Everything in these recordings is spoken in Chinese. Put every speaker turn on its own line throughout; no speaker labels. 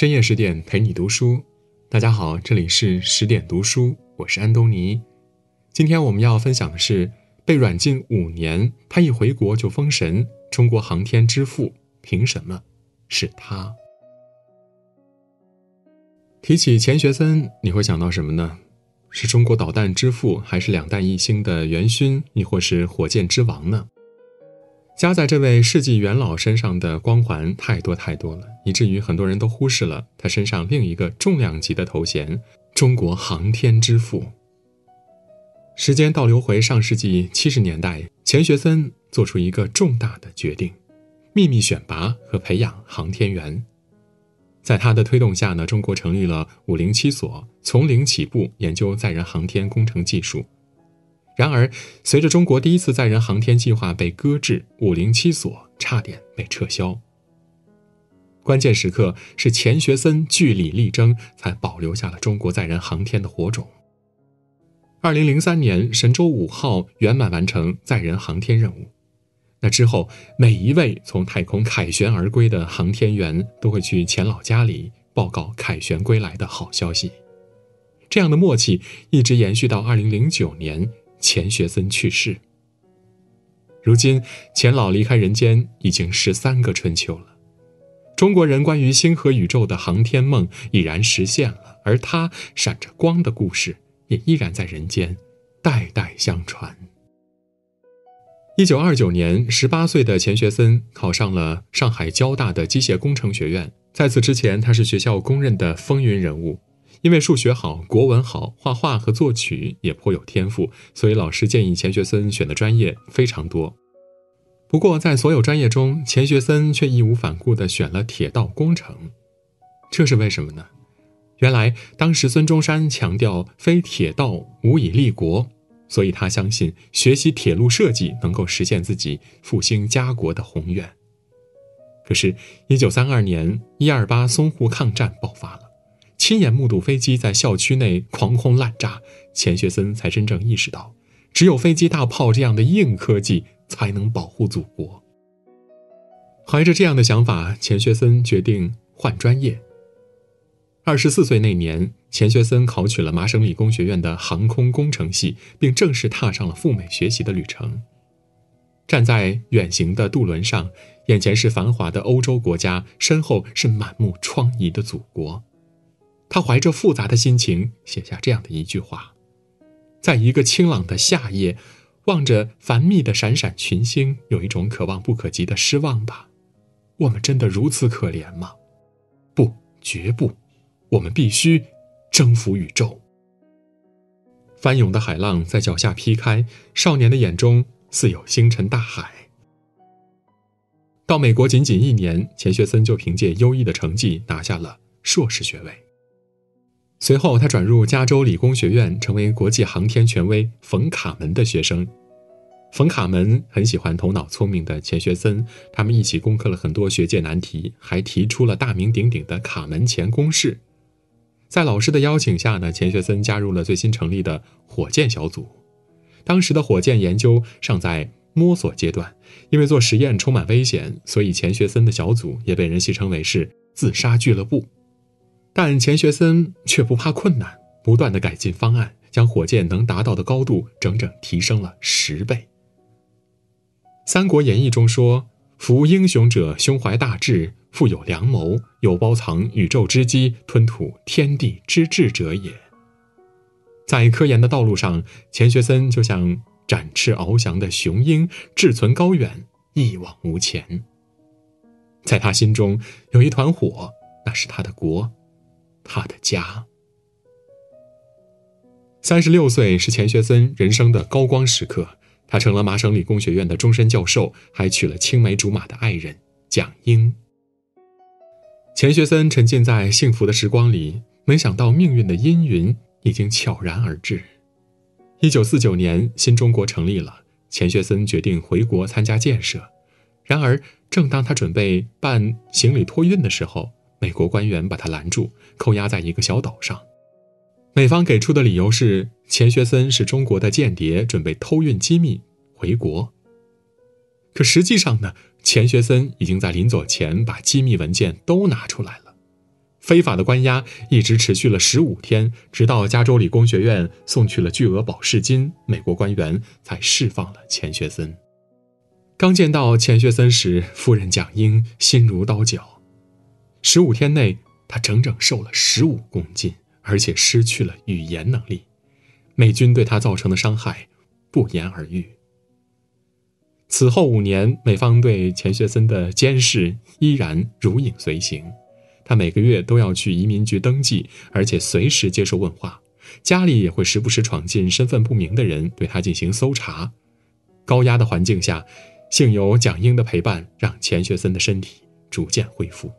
深夜十点陪你读书，大家好，这里是十点读书，我是安东尼。今天我们要分享的是被软禁五年，他一回国就封神，中国航天之父，凭什么是他？提起钱学森，你会想到什么呢？是中国导弹之父，还是两弹一星的元勋，亦或是火箭之王呢？加在这位世纪元老身上的光环太多太多了，以至于很多人都忽视了他身上另一个重量级的头衔——中国航天之父。时间倒流回上世纪七十年代，钱学森做出一个重大的决定：秘密选拔和培养航天员。在他的推动下呢，中国成立了五零七所，从零起步研究载人航天工程技术。然而，随着中国第一次载人航天计划被搁置，五零七所差点被撤销。关键时刻是钱学森据理力争，才保留下了中国载人航天的火种。二零零三年，神舟五号圆满完成载人航天任务。那之后，每一位从太空凯旋而归的航天员都会去钱老家里报告凯旋归来的好消息。这样的默契一直延续到二零零九年。钱学森去世。如今，钱老离开人间已经十三个春秋了，中国人关于星河宇宙的航天梦已然实现了，而他闪着光的故事也依然在人间，代代相传。一九二九年，十八岁的钱学森考上了上海交大的机械工程学院，在此之前，他是学校公认的风云人物。因为数学好、国文好、画画和作曲也颇有天赋，所以老师建议钱学森选的专业非常多。不过，在所有专业中，钱学森却义无反顾地选了铁道工程。这是为什么呢？原来当时孙中山强调“非铁道无以立国”，所以他相信学习铁路设计能够实现自己复兴家国的宏愿。可是，一九三二年一二八淞沪抗战爆发了。亲眼目睹飞机在校区内狂轰滥炸，钱学森才真正意识到，只有飞机、大炮这样的硬科技才能保护祖国。怀着这样的想法，钱学森决定换专业。二十四岁那年，钱学森考取了麻省理工学院的航空工程系，并正式踏上了赴美学习的旅程。站在远行的渡轮上，眼前是繁华的欧洲国家，身后是满目疮痍的祖国。他怀着复杂的心情写下这样的一句话：“在一个清朗的夏夜，望着繁密的闪闪群星，有一种可望不可及的失望吧。我们真的如此可怜吗？不，绝不。我们必须征服宇宙。”翻涌的海浪在脚下劈开，少年的眼中似有星辰大海。到美国仅仅一年，钱学森就凭借优异的成绩拿下了硕士学位。随后，他转入加州理工学院，成为国际航天权威冯卡门的学生。冯卡门很喜欢头脑聪明的钱学森，他们一起攻克了很多学界难题，还提出了大名鼎鼎的卡门钱公式。在老师的邀请下呢，钱学森加入了最新成立的火箭小组。当时的火箭研究尚在摸索阶段，因为做实验充满危险，所以钱学森的小组也被人戏称为是“自杀俱乐部”。但钱学森却不怕困难，不断的改进方案，将火箭能达到的高度整整提升了十倍。《三国演义》中说：“夫英雄者，胸怀大志，富有良谋，有包藏宇宙之机，吞吐天地之志者也。”在科研的道路上，钱学森就像展翅翱翔的雄鹰，志存高远，一往无前。在他心中有一团火，那是他的国。他的家。三十六岁是钱学森人生的高光时刻，他成了麻省理工学院的终身教授，还娶了青梅竹马的爱人蒋英。钱学森沉浸在幸福的时光里，没想到命运的阴云已经悄然而至。一九四九年，新中国成立了，钱学森决定回国参加建设。然而，正当他准备办行李托运的时候，美国官员把他拦住，扣押在一个小岛上。美方给出的理由是钱学森是中国的间谍，准备偷运机密回国。可实际上呢，钱学森已经在临走前把机密文件都拿出来了。非法的关押一直持续了十五天，直到加州理工学院送去了巨额保释金，美国官员才释放了钱学森。刚见到钱学森时，夫人蒋英心如刀绞。十五天内，他整整瘦了十五公斤，而且失去了语言能力。美军对他造成的伤害，不言而喻。此后五年，美方对钱学森的监视依然如影随形。他每个月都要去移民局登记，而且随时接受问话。家里也会时不时闯进身份不明的人，对他进行搜查。高压的环境下，幸有蒋英的陪伴，让钱学森的身体逐渐恢复。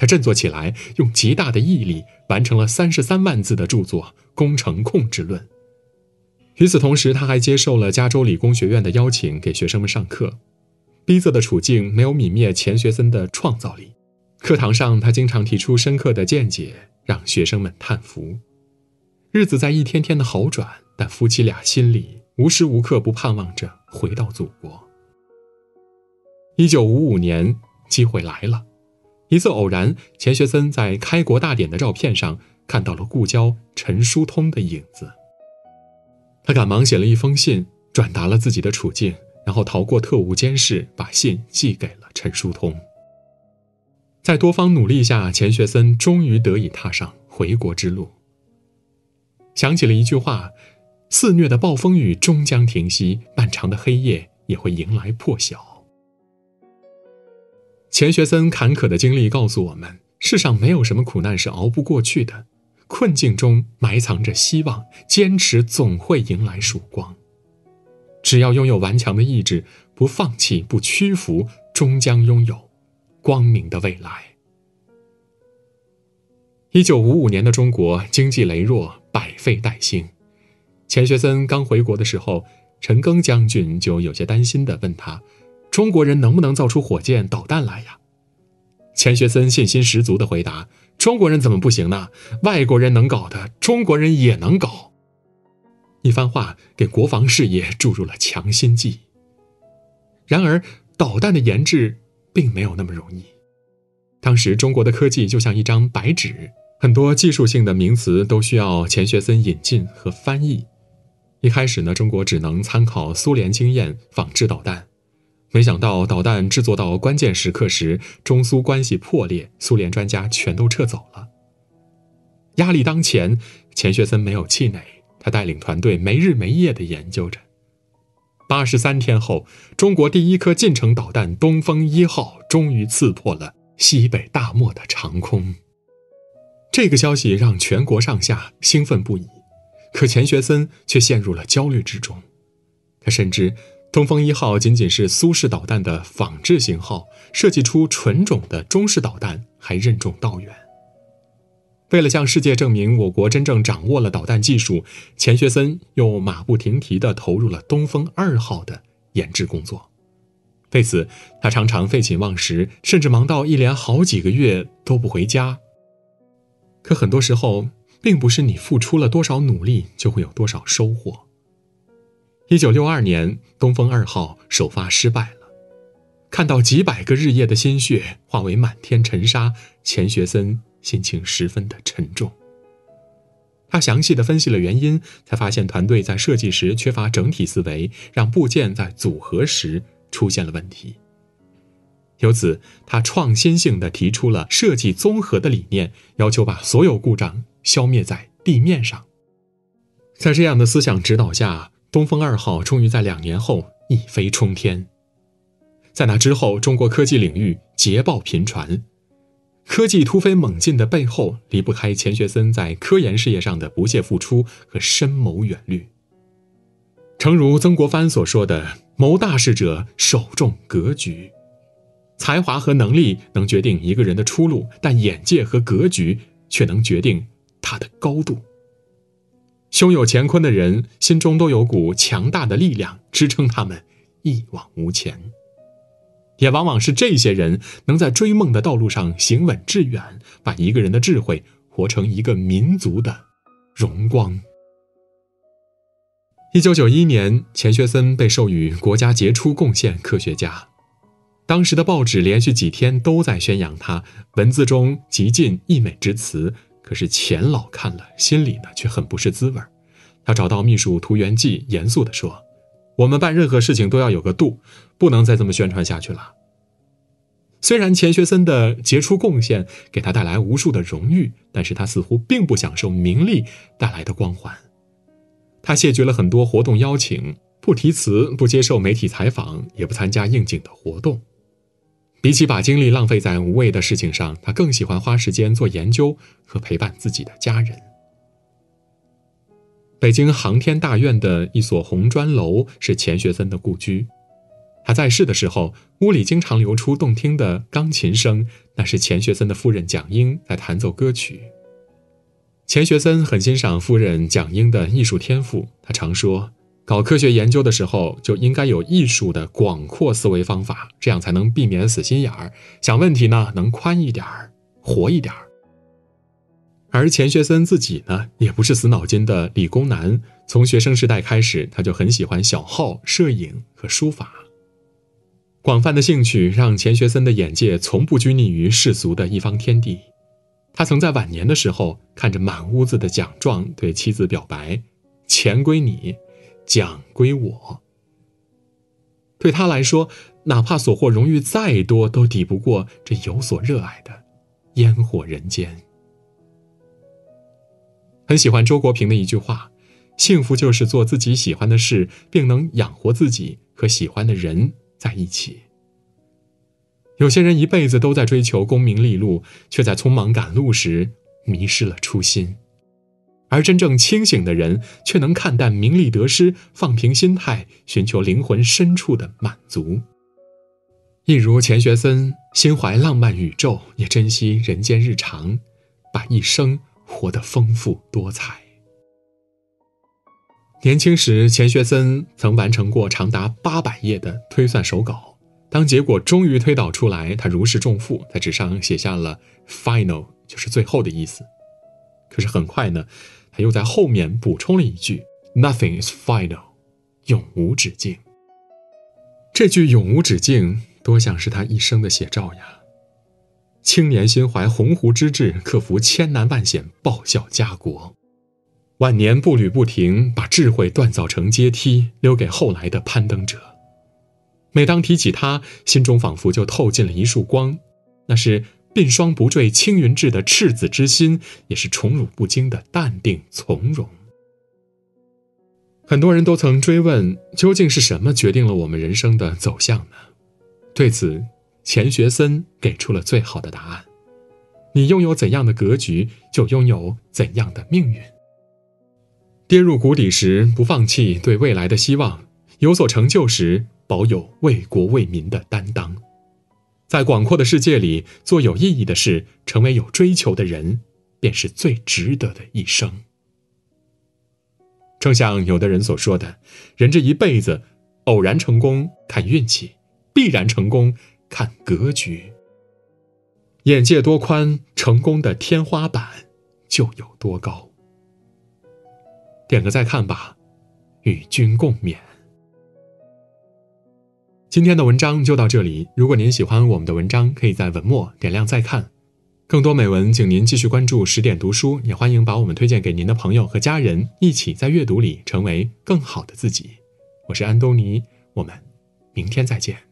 他振作起来，用极大的毅力完成了三十三万字的著作《工程控制论》。与此同时，他还接受了加州理工学院的邀请，给学生们上课。逼仄的处境没有泯灭钱学森的创造力。课堂上，他经常提出深刻的见解，让学生们叹服。日子在一天天的好转，但夫妻俩心里无时无刻不盼望着回到祖国。一九五五年，机会来了。一次偶然，钱学森在开国大典的照片上看到了故交陈叔通的影子。他赶忙写了一封信，转达了自己的处境，然后逃过特务监视，把信寄给了陈叔通。在多方努力下，钱学森终于得以踏上回国之路。想起了一句话：“肆虐的暴风雨终将停息，漫长的黑夜也会迎来破晓。”钱学森坎坷的经历告诉我们：世上没有什么苦难是熬不过去的，困境中埋藏着希望，坚持总会迎来曙光。只要拥有顽强的意志，不放弃，不屈服，终将拥有。光明的未来。一九五五年的中国经济羸弱，百废待兴。钱学森刚回国的时候，陈赓将军就有些担心的问他：“中国人能不能造出火箭导弹来呀？”钱学森信心十足的回答：“中国人怎么不行呢？外国人能搞的，中国人也能搞。”一番话给国防事业注入了强心剂。然而，导弹的研制。并没有那么容易。当时中国的科技就像一张白纸，很多技术性的名词都需要钱学森引进和翻译。一开始呢，中国只能参考苏联经验仿制导弹。没想到导弹制作到关键时刻时，中苏关系破裂，苏联专家全都撤走了。压力当前，钱学森没有气馁，他带领团队没日没夜地研究着。八十三天后，中国第一颗近程导弹“东风一号”终于刺破了西北大漠的长空。这个消息让全国上下兴奋不已，可钱学森却陷入了焦虑之中。他深知“东风一号”仅仅是苏式导弹的仿制型号，设计出纯种的中式导弹还任重道远。为了向世界证明我国真正掌握了导弹技术，钱学森又马不停蹄地投入了东风二号的研制工作。为此，他常常废寝忘食，甚至忙到一连好几个月都不回家。可很多时候，并不是你付出了多少努力就会有多少收获。一九六二年，东风二号首发失败了，看到几百个日夜的心血化为满天尘沙，钱学森。心情十分的沉重。他详细的分析了原因，才发现团队在设计时缺乏整体思维，让部件在组合时出现了问题。由此，他创新性的提出了设计综合的理念，要求把所有故障消灭在地面上。在这样的思想指导下，东风二号终于在两年后一飞冲天。在那之后，中国科技领域捷报频传。科技突飞猛进的背后，离不开钱学森在科研事业上的不懈付出和深谋远虑。诚如曾国藩所说的：“谋大事者，首重格局。才华和能力能决定一个人的出路，但眼界和格局却能决定他的高度。”胸有乾坤的人心中都有股强大的力量，支撑他们一往无前。也往往是这些人能在追梦的道路上行稳致远，把一个人的智慧活成一个民族的荣光。一九九一年，钱学森被授予国家杰出贡献科学家。当时的报纸连续几天都在宣扬他，文字中极尽溢美之词。可是钱老看了，心里呢却很不是滋味他找到秘书涂元济，严肃地说：“我们办任何事情都要有个度，不能再这么宣传下去了。”虽然钱学森的杰出贡献给他带来无数的荣誉，但是他似乎并不享受名利带来的光环。他谢绝了很多活动邀请，不提词，不接受媒体采访，也不参加应景的活动。比起把精力浪费在无谓的事情上，他更喜欢花时间做研究和陪伴自己的家人。北京航天大院的一所红砖楼是钱学森的故居。他在世的时候，屋里经常流出动听的钢琴声，那是钱学森的夫人蒋英在弹奏歌曲。钱学森很欣赏夫人蒋英的艺术天赋，他常说。搞科学研究的时候，就应该有艺术的广阔思维方法，这样才能避免死心眼儿。想问题呢，能宽一点儿，活一点儿。而钱学森自己呢，也不是死脑筋的理工男，从学生时代开始，他就很喜欢小号、摄影和书法。广泛的兴趣让钱学森的眼界从不拘泥于世俗的一方天地。他曾在晚年的时候，看着满屋子的奖状，对妻子表白：“钱归你。”奖归我。对他来说，哪怕所获荣誉再多，都抵不过这有所热爱的烟火人间。很喜欢周国平的一句话：“幸福就是做自己喜欢的事，并能养活自己和喜欢的人在一起。”有些人一辈子都在追求功名利禄，却在匆忙赶路时迷失了初心。而真正清醒的人，却能看淡名利得失，放平心态，寻求灵魂深处的满足。一如钱学森，心怀浪漫宇宙，也珍惜人间日常，把一生活得丰富多彩。年轻时，钱学森曾完成过长达八百页的推算手稿。当结果终于推导出来，他如释重负，在纸上写下了 “final”，就是最后的意思。可是很快呢？又在后面补充了一句：“Nothing is final，永无止境。”这句“永无止境”多像是他一生的写照呀！青年心怀鸿鹄之志，克服千难万险，报效家国；晚年步履不停，把智慧锻造成阶梯，留给后来的攀登者。每当提起他，心中仿佛就透进了一束光，那是。鬓霜不坠青云志的赤子之心，也是宠辱不惊的淡定从容。很多人都曾追问，究竟是什么决定了我们人生的走向呢？对此，钱学森给出了最好的答案：你拥有怎样的格局，就拥有怎样的命运。跌入谷底时不放弃对未来的希望，有所成就时保有为国为民的担当。在广阔的世界里做有意义的事，成为有追求的人，便是最值得的一生。正像有的人所说的，人这一辈子，偶然成功看运气，必然成功看格局。眼界多宽，成功的天花板就有多高。点个再看吧，与君共勉。今天的文章就到这里。如果您喜欢我们的文章，可以在文末点亮再看。更多美文，请您继续关注十点读书，也欢迎把我们推荐给您的朋友和家人，一起在阅读里成为更好的自己。我是安东尼，我们明天再见。